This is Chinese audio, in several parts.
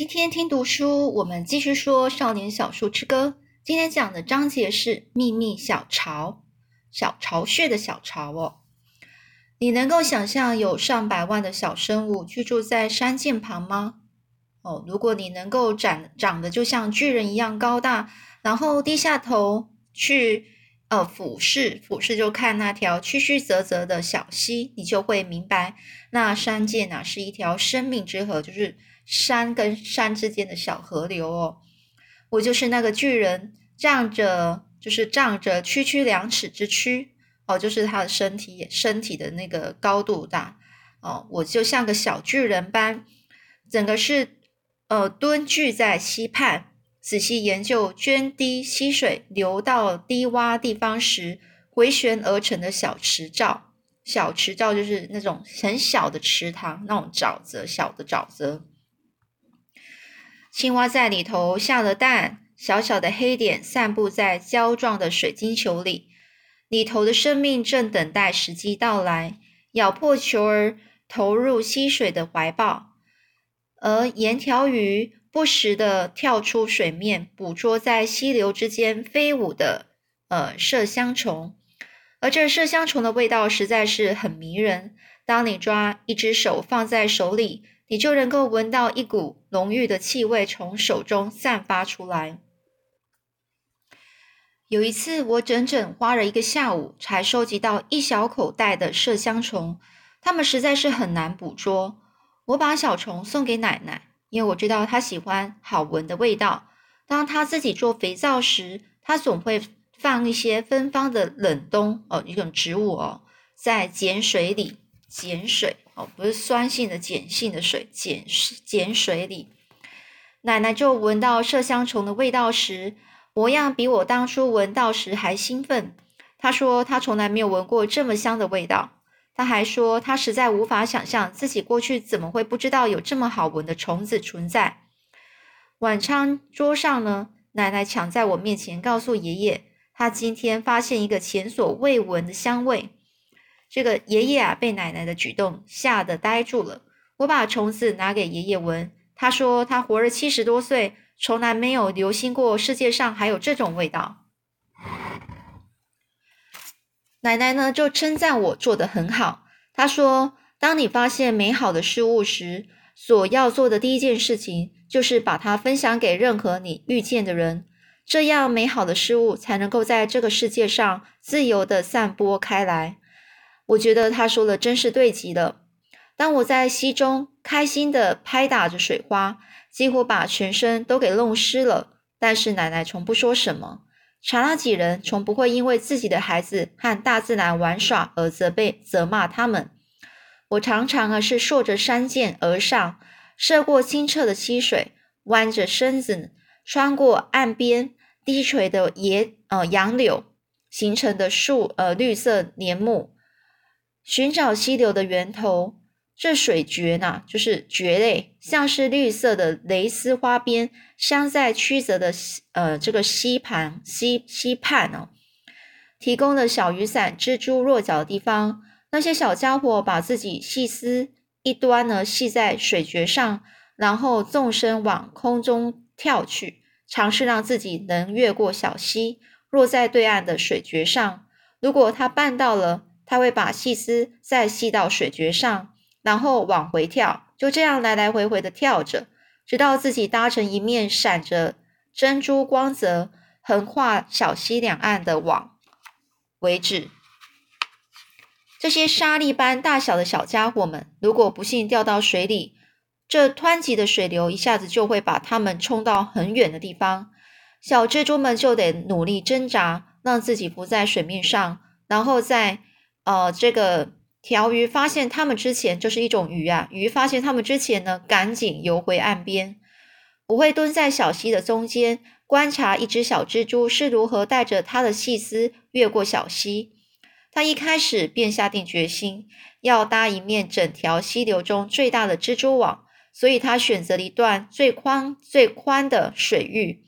今天听读书，我们继续说《少年小树之歌》。今天讲的章节是秘密小巢，小巢穴的小巢哦。你能够想象有上百万的小生物居住在山涧旁吗？哦，如果你能够长长得就像巨人一样高大，然后低下头去呃俯视，俯视就看那条曲曲折折的小溪，你就会明白，那山涧啊是一条生命之河，就是。山跟山之间的小河流哦，我就是那个巨人，仗着就是仗着区区两尺之躯哦，就是他的身体身体的那个高度大哦，我就像个小巨人般，整个是呃蹲踞在溪畔，仔细研究涓滴溪水流到低洼地方时回旋而成的小池沼。小池沼就是那种很小的池塘，那种沼泽，小的沼泽。青蛙在里头下了蛋，小小的黑点散布在胶状的水晶球里，里头的生命正等待时机到来，咬破球儿投入溪水的怀抱。而盐条鱼不时的跳出水面，捕捉在溪流之间飞舞的呃麝香虫，而这麝香虫的味道实在是很迷人。当你抓一只手放在手里。你就能够闻到一股浓郁的气味从手中散发出来。有一次，我整整花了一个下午才收集到一小口袋的麝香虫，它们实在是很难捕捉。我把小虫送给奶奶，因为我知道她喜欢好闻的味道。当她自己做肥皂时，她总会放一些芬芳的冷冬哦，一种植物哦，在碱水里碱水。不是酸性的碱性的水，碱碱水里，奶奶就闻到麝香虫的味道时，模样比我当初闻到时还兴奋。她说她从来没有闻过这么香的味道。她还说她实在无法想象自己过去怎么会不知道有这么好闻的虫子存在。晚餐桌上呢，奶奶抢在我面前告诉爷爷，她今天发现一个前所未闻的香味。这个爷爷啊，被奶奶的举动吓得呆住了。我把虫子拿给爷爷闻，他说他活了七十多岁，从来没有留心过世界上还有这种味道。奶奶呢，就称赞我做得很好。她说，当你发现美好的事物时，所要做的第一件事情就是把它分享给任何你遇见的人，这样美好的事物才能够在这个世界上自由的散播开来。我觉得他说的真是对极了。当我在溪中开心的拍打着水花，几乎把全身都给弄湿了，但是奶奶从不说什么。查拉几人从不会因为自己的孩子和大自然玩耍而责备、责骂他们。我常常啊是顺着山涧而上，涉过清澈的溪水，弯着身子穿过岸边低垂的野呃杨柳形成的树呃绿色帘幕。寻找溪流的源头，这水蕨呢，就是蕨类，像是绿色的蕾丝花边，镶在曲折的呃这个溪旁溪溪畔哦，提供了小雨伞蜘蛛落脚的地方。那些小家伙把自己细丝一端呢系在水蕨上，然后纵身往空中跳去，尝试让自己能越过小溪，落在对岸的水蕨上。如果他办到了，他会把细丝再系到水蕨上，然后往回跳，就这样来来回回的跳着，直到自己搭成一面闪着珍珠光泽、横跨小溪两岸的网为止。这些沙粒般大小的小家伙们，如果不幸掉到水里，这湍急的水流一下子就会把它们冲到很远的地方。小蜘蛛们就得努力挣扎，让自己浮在水面上，然后再。呃，这个条鱼发现它们之前就是一种鱼啊。鱼发现它们之前呢，赶紧游回岸边。我会蹲在小溪的中间，观察一只小蜘蛛是如何带着它的细丝越过小溪。它一开始便下定决心要搭一面整条溪流中最大的蜘蛛网，所以它选择了一段最宽最宽的水域。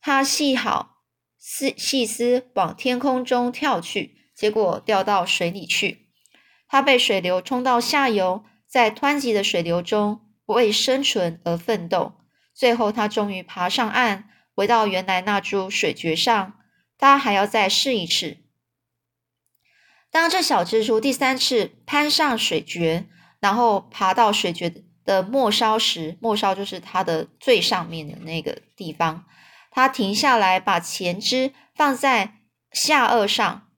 它系好丝细丝，往天空中跳去。结果掉到水里去，它被水流冲到下游，在湍急的水流中为生存而奋斗。最后，他终于爬上岸，回到原来那株水蕨上。他还要再试一次。当这小蜘蛛第三次攀上水蕨，然后爬到水蕨的末梢时，末梢就是它的最上面的那个地方，它停下来，把前肢放在下颚上，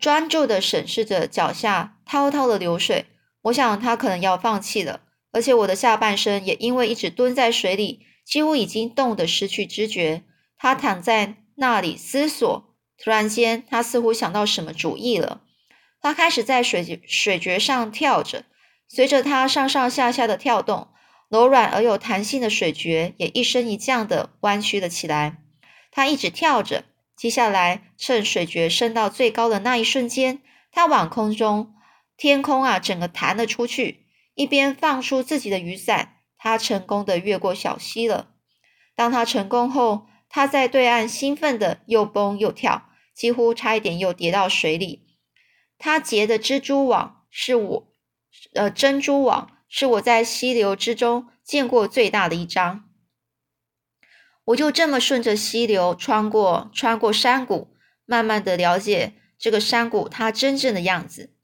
专注的审视着脚下滔滔的流水。我想他可能要放弃了。而且我的下半身也因为一直蹲在水里，几乎已经冻得失去知觉。他躺在那里思索，突然间，他似乎想到什么主意了。他开始在水水蕨上跳着，随着他上上下下的跳动，柔软而有弹性的水蕨也一升一降的弯曲了起来。他一直跳着，接下来趁水蕨升到最高的那一瞬间，他往空中天空啊，整个弹了出去。一边放出自己的雨伞，他成功的越过小溪了。当他成功后，他在对岸兴奋的又蹦又跳，几乎差一点又跌到水里。他结的蜘蛛网是我，呃，珍珠网是我在溪流之中见过最大的一张。我就这么顺着溪流穿过，穿过山谷，慢慢的了解这个山谷它真正的样子。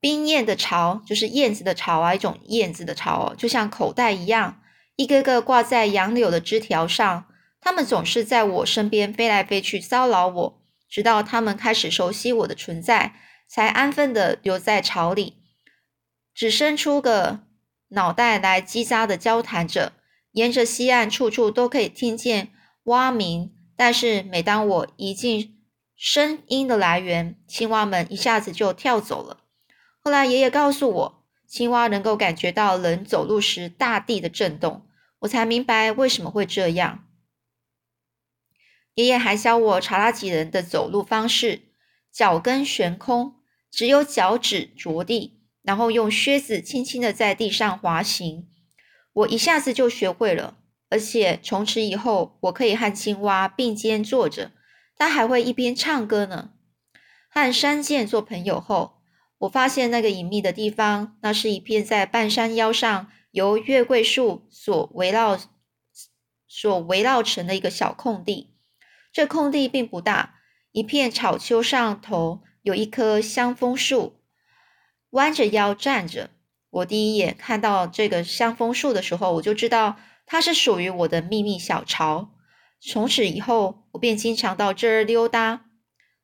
冰燕的巢就是燕子的巢啊，一种燕子的巢哦，就像口袋一样，一个个挂在杨柳的枝条上。它们总是在我身边飞来飞去，骚扰我，直到它们开始熟悉我的存在，才安分的留在巢里，只伸出个脑袋来叽喳的交谈着。沿着西岸，处处都可以听见蛙鸣，但是每当我一进声音的来源，青蛙们一下子就跳走了。后来，爷爷告诉我，青蛙能够感觉到人走路时大地的震动，我才明白为什么会这样。爷爷还教我查拉吉人的走路方式：脚跟悬空，只有脚趾着地，然后用靴子轻轻的在地上滑行。我一下子就学会了，而且从此以后，我可以和青蛙并肩坐着，它还会一边唱歌呢。和山涧做朋友后。我发现那个隐秘的地方，那是一片在半山腰上由月桂树所围绕、所围绕成的一个小空地。这空地并不大，一片草丘上头有一棵香枫树，弯着腰站着。我第一眼看到这个香枫树的时候，我就知道它是属于我的秘密小巢。从此以后，我便经常到这儿溜达。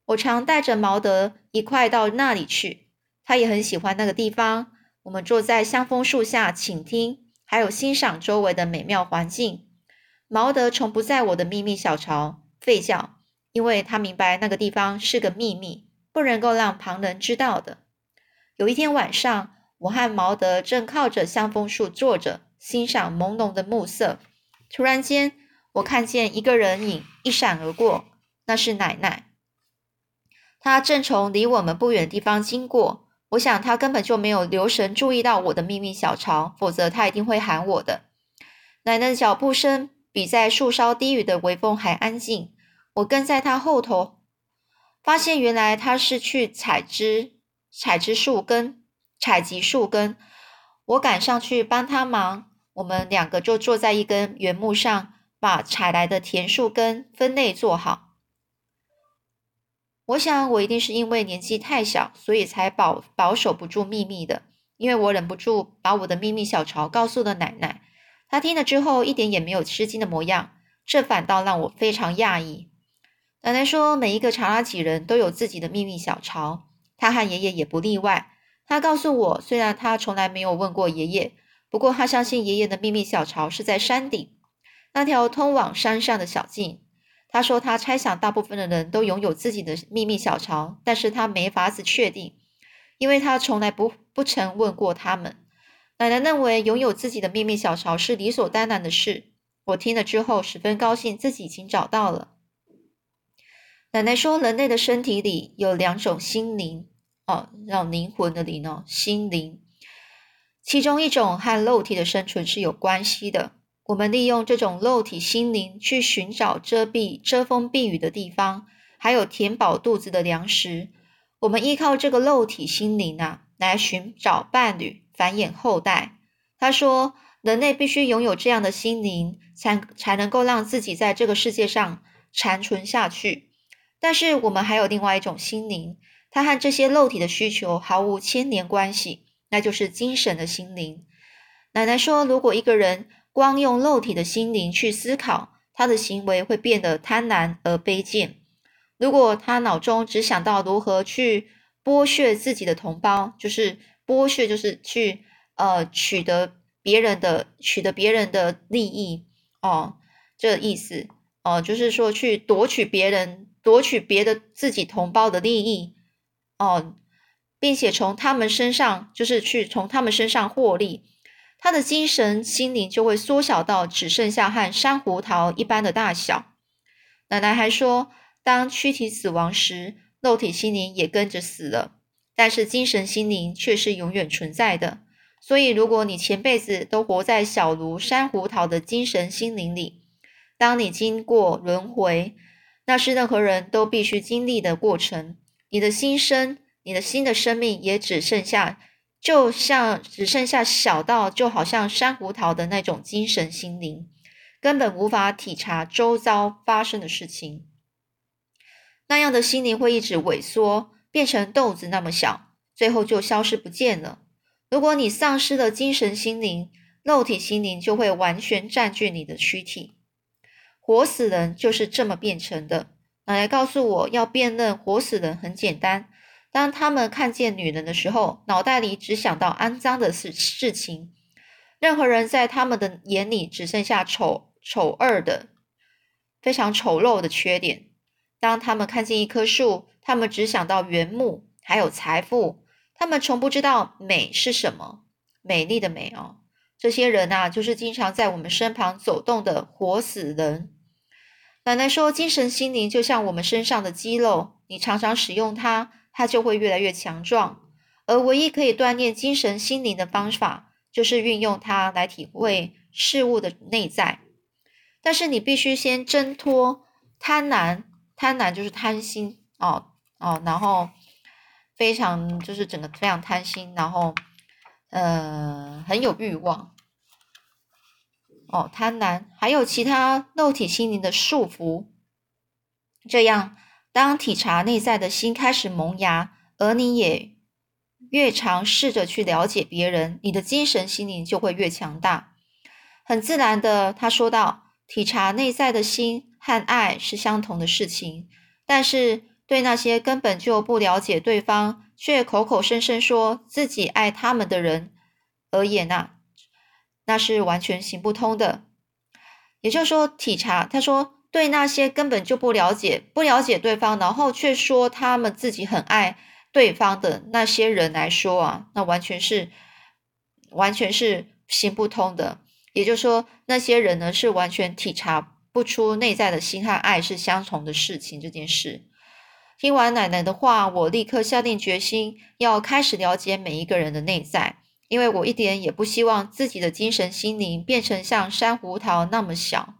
我常带着毛德一块到那里去。他也很喜欢那个地方。我们坐在香枫树下倾听，还有欣赏周围的美妙环境。毛德从不在我的秘密小巢吠叫，因为他明白那个地方是个秘密，不能够让旁人知道的。有一天晚上，我和毛德正靠着香枫树坐着，欣赏朦胧的暮色。突然间，我看见一个人影一闪而过，那是奶奶。她正从离我们不远的地方经过。我想他根本就没有留神注意到我的秘密小巢，否则他一定会喊我的。奶奶的脚步声比在树梢低语的微风还安静。我跟在他后头，发现原来他是去采枝、采枝树根、采集树根。我赶上去帮他忙，我们两个就坐在一根原木上，把采来的甜树根分类做好。我想，我一定是因为年纪太小，所以才保保守不住秘密的。因为我忍不住把我的秘密小巢告诉了奶奶，她听了之后一点也没有吃惊的模样，这反倒让我非常讶异。奶奶说，每一个查拉几人都有自己的秘密小巢，她和爷爷也不例外。他告诉我，虽然他从来没有问过爷爷，不过他相信爷爷的秘密小巢是在山顶那条通往山上的小径。他说：“他猜想大部分的人都拥有自己的秘密小巢，但是他没法子确定，因为他从来不不曾问过他们。”奶奶认为拥有自己的秘密小巢是理所当然的事。我听了之后十分高兴，自己已经找到了。奶奶说：“人类的身体里有两种心灵，哦，让灵魂的灵哦，心灵，其中一种和肉体的生存是有关系的。”我们利用这种肉体心灵去寻找遮蔽、遮风避雨的地方，还有填饱肚子的粮食。我们依靠这个肉体心灵啊，来寻找伴侣、繁衍后代。他说，人类必须拥有这样的心灵，才才能够让自己在这个世界上残存下去。但是我们还有另外一种心灵，它和这些肉体的需求毫无牵连关系，那就是精神的心灵。奶奶说，如果一个人光用肉体的心灵去思考，他的行为会变得贪婪而卑贱。如果他脑中只想到如何去剥削自己的同胞，就是剥削，就是去呃取得别人的取得别人的利益哦，这意思哦，就是说去夺取别人夺取别的自己同胞的利益哦，并且从他们身上就是去从他们身上获利，他的精神心灵就会缩小到只剩下和珊瑚桃一般的大小。奶奶还说。当躯体死亡时，肉体心灵也跟着死了，但是精神心灵却是永远存在的。所以，如果你前辈子都活在小如珊瑚桃的精神心灵里，当你经过轮回，那是任何人都必须经历的过程。你的心生，你的新的生命也只剩下，就像只剩下小到就好像珊瑚桃的那种精神心灵，根本无法体察周遭发生的事情。那样的心灵会一直萎缩，变成豆子那么小，最后就消失不见了。如果你丧失了精神心灵，肉体心灵就会完全占据你的躯体。活死人就是这么变成的。奶奶告诉我要辨认活死人很简单，当他们看见女人的时候，脑袋里只想到肮脏的事事情。任何人在他们的眼里只剩下丑丑恶的、非常丑陋的缺点。当他们看见一棵树，他们只想到原木，还有财富。他们从不知道美是什么，美丽的美哦。这些人呐，就是经常在我们身旁走动的活死人。奶奶说，精神心灵就像我们身上的肌肉，你常常使用它，它就会越来越强壮。而唯一可以锻炼精神心灵的方法，就是运用它来体会事物的内在。但是你必须先挣脱贪婪。贪婪就是贪心哦哦，然后非常就是整个非常贪心，然后呃很有欲望哦，贪婪还有其他肉体心灵的束缚。这样，当体察内在的心开始萌芽，而你也越尝试着去了解别人，你的精神心灵就会越强大。很自然的，他说道：“体察内在的心。”和爱是相同的事情，但是对那些根本就不了解对方，却口口声声说自己爱他们的人而言呐，那是完全行不通的。也就是说，体察他说，对那些根本就不了解、不了解对方，然后却说他们自己很爱对方的那些人来说啊，那完全是完全是行不通的。也就是说，那些人呢是完全体察。不出内在的心和爱是相同的事情。这件事，听完奶奶的话，我立刻下定决心要开始了解每一个人的内在，因为我一点也不希望自己的精神心灵变成像珊瑚桃那么小。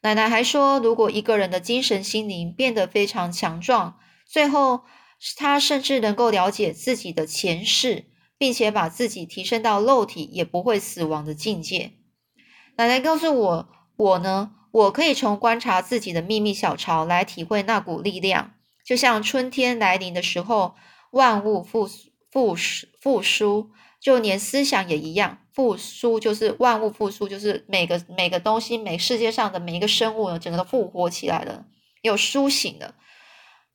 奶奶还说，如果一个人的精神心灵变得非常强壮，最后他甚至能够了解自己的前世，并且把自己提升到肉体也不会死亡的境界。奶奶告诉我，我呢？我可以从观察自己的秘密小巢来体会那股力量，就像春天来临的时候，万物复复复苏，就连思想也一样，复苏就是万物复苏，就是每个每个东西，每世界上的每一个生物呢，整个都复活起来了，又苏醒了，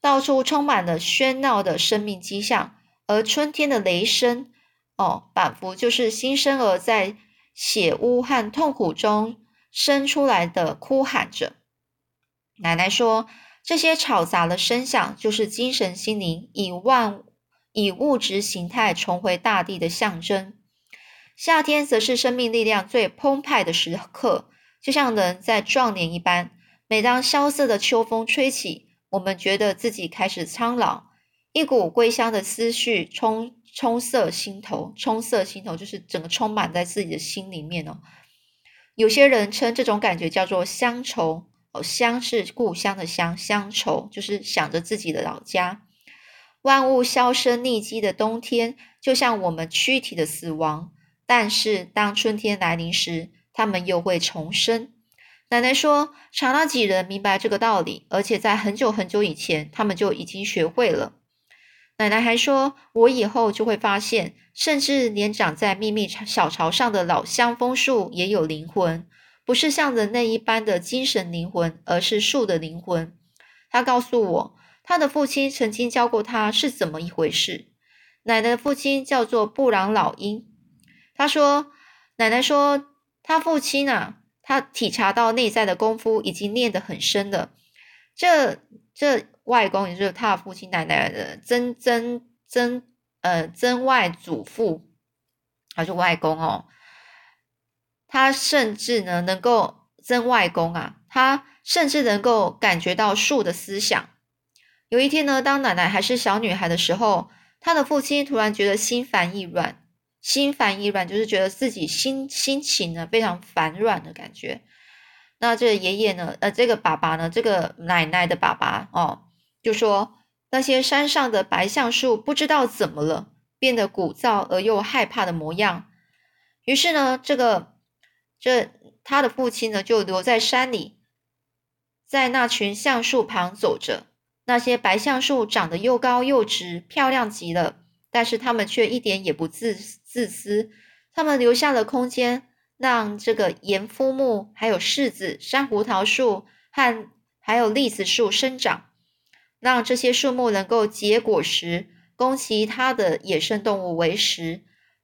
到处充满了喧闹的生命迹象，而春天的雷声，哦，仿佛就是新生儿在血污和痛苦中。生出来的哭喊着。奶奶说：“这些吵杂的声响，就是精神心灵以万以物质形态重回大地的象征。夏天则是生命力量最澎湃的时刻，就像人在壮年一般。每当萧瑟的秋风吹起，我们觉得自己开始苍老，一股归乡的思绪冲冲塞心头，冲塞心头就是整个充满在自己的心里面哦。”有些人称这种感觉叫做乡愁哦，乡是故乡的乡，乡愁就是想着自己的老家。万物销声匿迹的冬天，就像我们躯体的死亡，但是当春天来临时，他们又会重生。奶奶说，查拉几人明白这个道理，而且在很久很久以前，他们就已经学会了。奶奶还说，我以后就会发现，甚至连长在秘密小巢上的老香枫树也有灵魂，不是像人类一般的精神灵魂，而是树的灵魂。她告诉我，他的父亲曾经教过他是怎么一回事。奶奶的父亲叫做布朗老鹰。他说：“奶奶说，他父亲啊，他体察到内在的功夫已经练得很深了。这这外公，也就是他的父亲奶奶的曾曾曾呃曾外祖父，还是外公哦。他甚至呢，能够曾外公啊，他甚至能够感觉到树的思想。有一天呢，当奶奶还是小女孩的时候，她的父亲突然觉得心烦意乱。”心烦意乱，就是觉得自己心心情呢非常烦乱的感觉。那这爷爷呢，呃，这个爸爸呢，这个奶奶的爸爸哦，就说那些山上的白橡树不知道怎么了，变得鼓噪而又害怕的模样。于是呢，这个这他的父亲呢就留在山里，在那群橡树旁走着。那些白橡树长得又高又直，漂亮极了。但是他们却一点也不自自私，他们留下了空间，让这个盐肤木、还有柿子、山胡桃树和还有栗子树生长，让这些树木能够结果实，供其他的野生动物为食。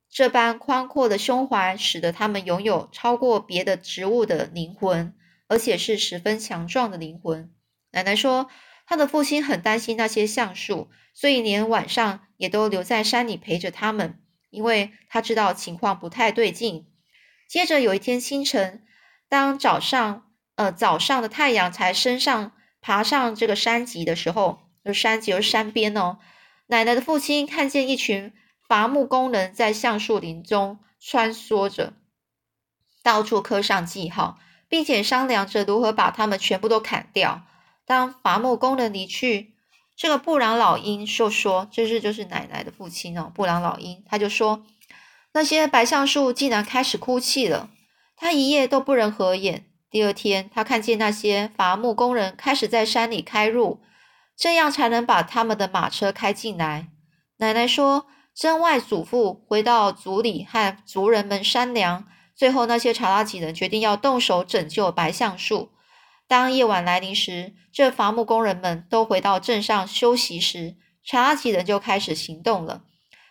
这般宽阔的胸怀，使得他们拥有超过别的植物的灵魂，而且是十分强壮的灵魂。奶奶说。他的父亲很担心那些橡树，所以连晚上也都留在山里陪着他们，因为他知道情况不太对劲。接着有一天清晨，当早上呃早上的太阳才升上爬上这个山脊的时候，就山脊是山边哦。奶奶的父亲看见一群伐木工人在橡树林中穿梭着，到处刻上记号，并且商量着如何把他们全部都砍掉。当伐木工人离去，这个布朗老鹰就说：“这是就是奶奶的父亲哦。”布朗老鹰他就说：“那些白橡树竟然开始哭泣了，他一夜都不能合眼。第二天，他看见那些伐木工人开始在山里开路，这样才能把他们的马车开进来。”奶奶说：“真外祖父回到族里和族人们商量，最后那些查拉吉人决定要动手拯救白橡树。”当夜晚来临时，这伐木工人们都回到镇上休息时，查拉吉人就开始行动了。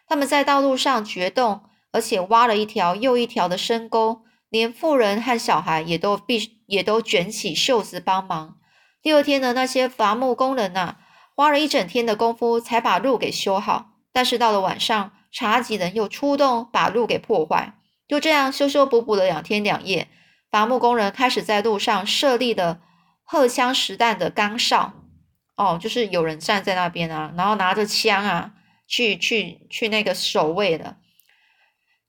他们在道路上掘洞，而且挖了一条又一条的深沟，连妇人和小孩也都必也都卷起袖子帮忙。第二天呢，那些伐木工人呐，花了一整天的功夫才把路给修好。但是到了晚上，查吉人又出动把路给破坏。就这样修修补补了两天两夜，伐木工人开始在路上设立了。荷枪实弹的岗哨，哦，就是有人站在那边啊，然后拿着枪啊，去去去那个守卫的，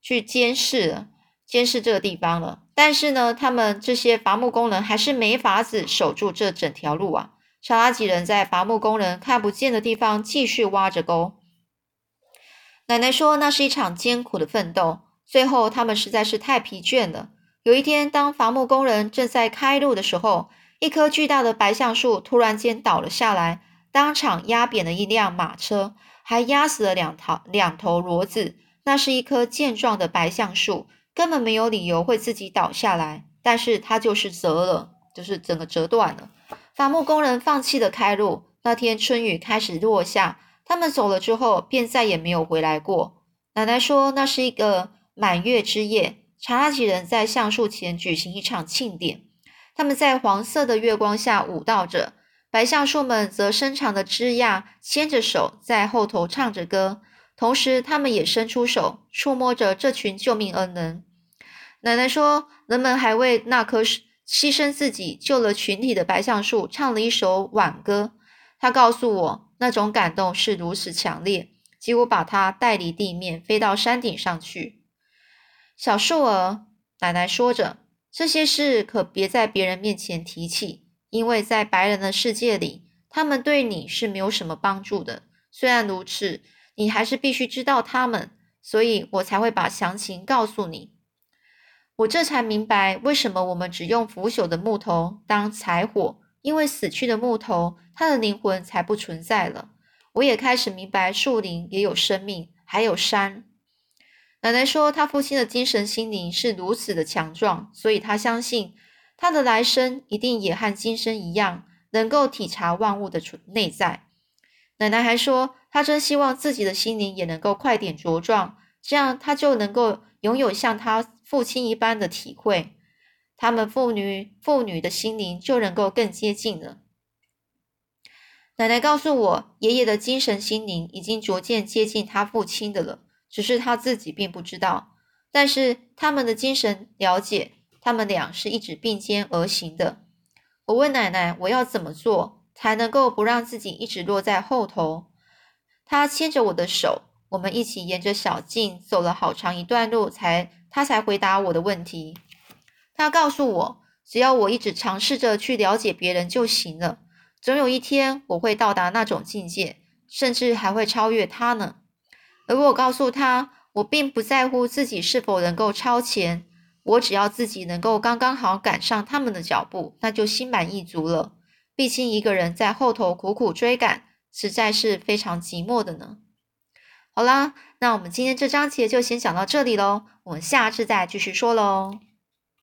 去监视监视这个地方了。但是呢，他们这些伐木工人还是没法子守住这整条路啊。查拉吉人在伐木工人看不见的地方继续挖着沟。奶奶说，那是一场艰苦的奋斗，最后他们实在是太疲倦了。有一天，当伐木工人正在开路的时候，一棵巨大的白橡树突然间倒了下来，当场压扁了一辆马车，还压死了两头两头骡子。那是一棵健壮的白橡树，根本没有理由会自己倒下来，但是它就是折了，就是整个折断了。伐木工人放弃了开路。那天春雨开始落下，他们走了之后，便再也没有回来过。奶奶说，那是一个满月之夜，查拉吉人在橡树前举行一场庆典。他们在黄色的月光下舞蹈着，白橡树们则伸长的枝桠牵着手在后头唱着歌，同时他们也伸出手触摸着这群救命恩人。奶奶说，人们还为那棵牺牲自己救了群体的白橡树唱了一首挽歌。她告诉我，那种感动是如此强烈，几乎把它带离地面，飞到山顶上去。小树儿，奶奶说着。这些事可别在别人面前提起，因为在白人的世界里，他们对你是没有什么帮助的。虽然如此，你还是必须知道他们。所以我才会把详情告诉你。我这才明白为什么我们只用腐朽的木头当柴火，因为死去的木头，它的灵魂才不存在了。我也开始明白树林也有生命，还有山。奶奶说，她父亲的精神心灵是如此的强壮，所以她相信他的来生一定也和今生一样，能够体察万物的内在。奶奶还说，她真希望自己的心灵也能够快点茁壮，这样她就能够拥有像她父亲一般的体会，他们父女父女的心灵就能够更接近了。奶奶告诉我，爷爷的精神心灵已经逐渐接近他父亲的了，只是他自己并不知道。但是他们的精神了解，他们俩是一直并肩而行的。我问奶奶，我要怎么做才能够不让自己一直落在后头？她牵着我的手，我们一起沿着小径走了好长一段路，才她才回答我的问题。她告诉我，只要我一直尝试着去了解别人就行了。总有一天我会到达那种境界，甚至还会超越他呢。而我告诉他，我并不在乎自己是否能够超前，我只要自己能够刚刚好赶上他们的脚步，那就心满意足了。毕竟一个人在后头苦苦追赶，实在是非常寂寞的呢。好啦，那我们今天这章节就先讲到这里喽，我们下次再继续说喽。